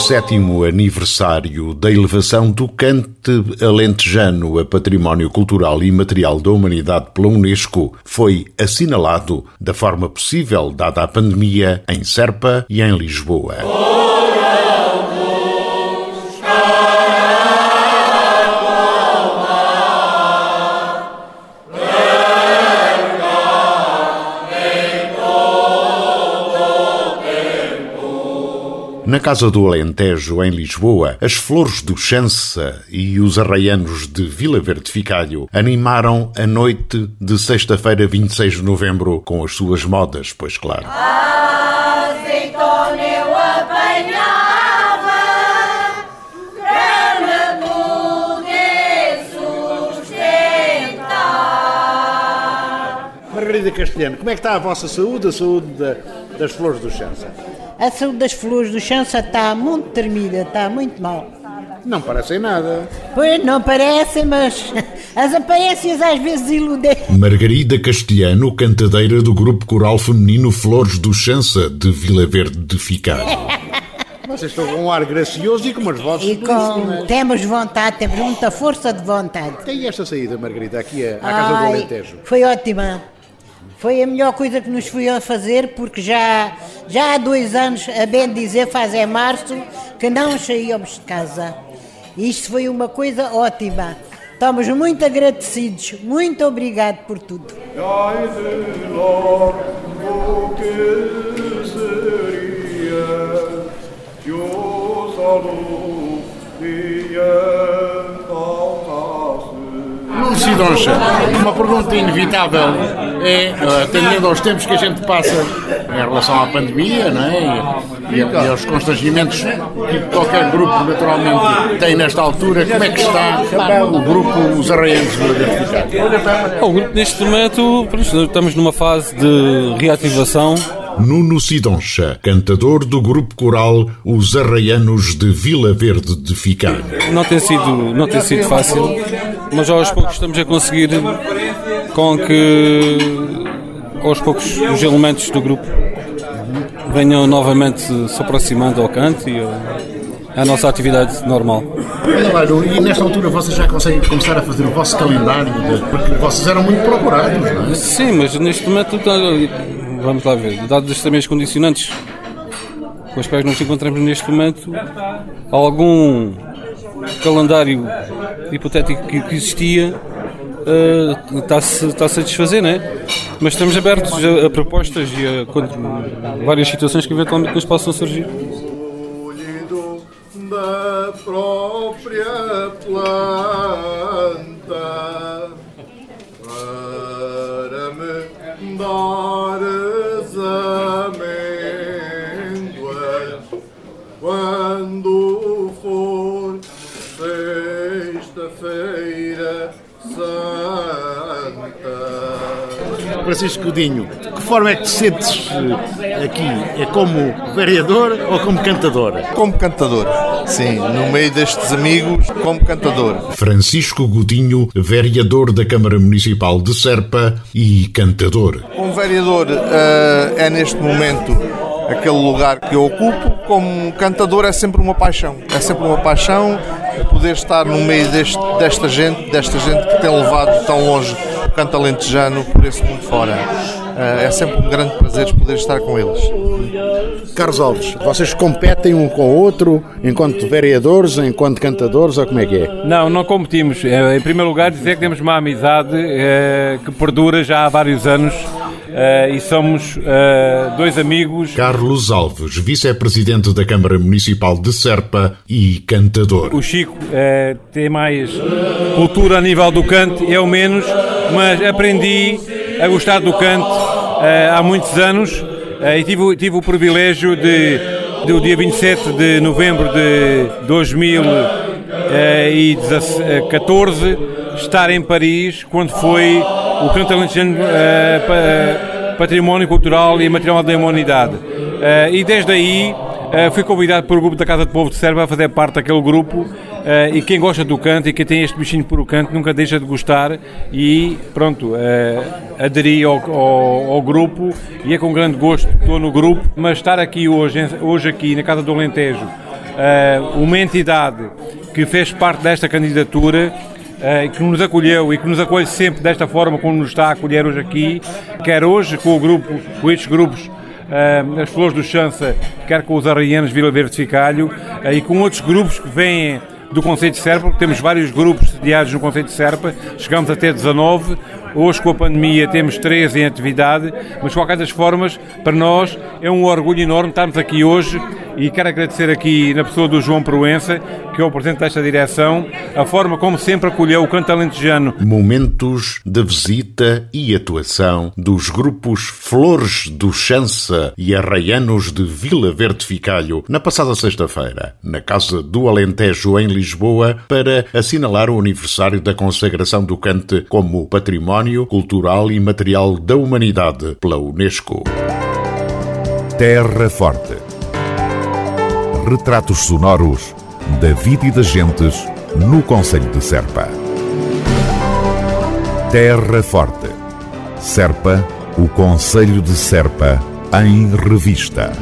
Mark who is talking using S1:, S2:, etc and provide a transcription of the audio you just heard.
S1: Sétimo aniversário da elevação do cante alentejano a Património Cultural e Material da Humanidade pela Unesco foi assinalado da forma possível, dada a pandemia, em Serpa e em Lisboa. Na Casa do Alentejo, em Lisboa, as Flores do Chança e os Arraianos de Vila Verde Ficalho animaram a noite de sexta-feira, 26 de novembro, com as suas modas, pois claro.
S2: Azeitona eu sustentar.
S3: Margarida Castelhano, como é que está a vossa saúde, a saúde da- das flores do Chança?
S4: A saúde das flores do chança está muito tremida, está muito mal.
S3: Não parecem nada.
S4: Pois não parecem, mas as aparências às vezes iludem.
S1: Margarida Castelhano, cantadeira do grupo coral feminino Flores do Chança, de Vila Verde de Ficalho.
S3: Vocês estão com um ar gracioso e com umas vozes
S4: E com, temos vontade, temos muita força de vontade.
S3: Tem esta saída, Margarida, aqui à à Casa do
S4: Ai,
S3: Alentejo.
S4: Foi ótima. Foi a melhor coisa que nos foi a fazer, porque já, já há dois anos, a bem dizer, faz é março, que não saíamos de casa. Isto foi uma coisa ótima. Estamos muito agradecidos. Muito obrigado por tudo.
S3: Sidoncha, uma pergunta inevitável é, atendendo aos tempos que a gente passa em relação à pandemia não é? e, e, e aos constrangimentos que qualquer grupo naturalmente tem nesta altura, como é que está o grupo Os Arraianos do Identificado?
S5: Bom, o grupo neste momento, estamos numa fase de reativação.
S1: Nuno Sidoncha, cantador do grupo coral Os Arraianos de Vila Verde de Ficalho.
S5: Não tem sido, não tem sido fácil, mas aos poucos estamos a conseguir com que aos poucos os elementos do grupo venham novamente se aproximando ao canto e à nossa atividade normal.
S3: E nesta altura vocês já conseguem começar a fazer o vosso calendário, porque vocês eram muito procurados, não é?
S5: Sim, mas neste momento tá- vamos lá ver, dados também as condicionantes com as quais nos encontramos neste momento, algum calendário hipotético que existia eh, está-se está a satisfazer, não é? Mas estamos abertos a, a propostas e a con- várias situações que eventualmente nos possam surgir.
S6: Da própria planta para me dares amêndoas quando for sexta-feira
S3: Francisco Godinho, de que forma é que te sentes eh, aqui? É como vereador ou como cantador?
S7: Como cantador, sim, no meio destes amigos, como cantador.
S1: Francisco Godinho, vereador da Câmara Municipal de Serpa e cantador.
S7: Como vereador, eh, é neste momento aquele lugar que eu ocupo. Como cantador, é sempre uma paixão. É sempre uma paixão poder estar no meio deste- desta gente, desta gente que tem levado tão longe o canto alentejano por esse mundo fora. Eh, é sempre um grande prazer poder estar com eles.
S3: Carlos Alves, vocês competem um com o outro enquanto vereadores, enquanto cantadores, ou como é que é?
S8: Não, não competimos. Eh, Em primeiro lugar, dizer que temos uma amizade eh, que perdura já há vários anos eh, e somos eh, dois amigos.
S1: Carlos Alves, vice-presidente da Câmara Municipal de Serpa e cantador.
S8: O Chico eh, tem mais cultura a nível do canto, eu menos, mas aprendi a gostar do canto eh, há muitos anos eh, e tive, tive o privilégio de do dia 27 de novembro de 2014 estar em Paris quando foi o Canto Alentejano uh, Património Cultural e Material da Humanidade. Uh, e desde aí uh, fui convidado pelo grupo da Casa do Povo de Serva a fazer parte daquele grupo Uh, e quem gosta do canto e quem tem este bichinho por o canto nunca deixa de gostar e pronto, uh, aderi ao, ao, ao, grupo. E é com grande gosto que estou no grupo, mas estar aqui hoje, hoje aqui na Casa do Alentejo, uh, uma entidade que fez parte desta candidatura que nos acolheu e que nos acolhe sempre desta forma como nos está a acolher hoje aqui, quer hoje com o grupo, com estes grupos as Flores do Chança, quer com os Arraianos Vila Verde Ficalho e com outros grupos que vêm do Conceito de Serpa, porque temos vários grupos sediados no Conceito de Serpa, chegamos até 19, hoje com a pandemia temos 13 em atividade, mas de qualquer das formas, para nós é um orgulho enorme estarmos aqui hoje e quero agradecer aqui na pessoa do João Proença, que é o presidente desta direção, a forma como sempre acolheu o canto alentejano.
S1: Momentos de visita e atuação dos grupos Flores do Chança e Arraianos de Vila Verde Ficalho na passada sexta-feira, na Casa do Alentejo em Lisboa, para assinalar o aniversário da consagração do cante como Património Cultural e Material da Humanidade pela Unesco.
S9: Terra Forte retratos sonoros da vida e das gentes no Conselho de Serpa. Terra Forte. Serpa, o Conselho de Serpa, em revista.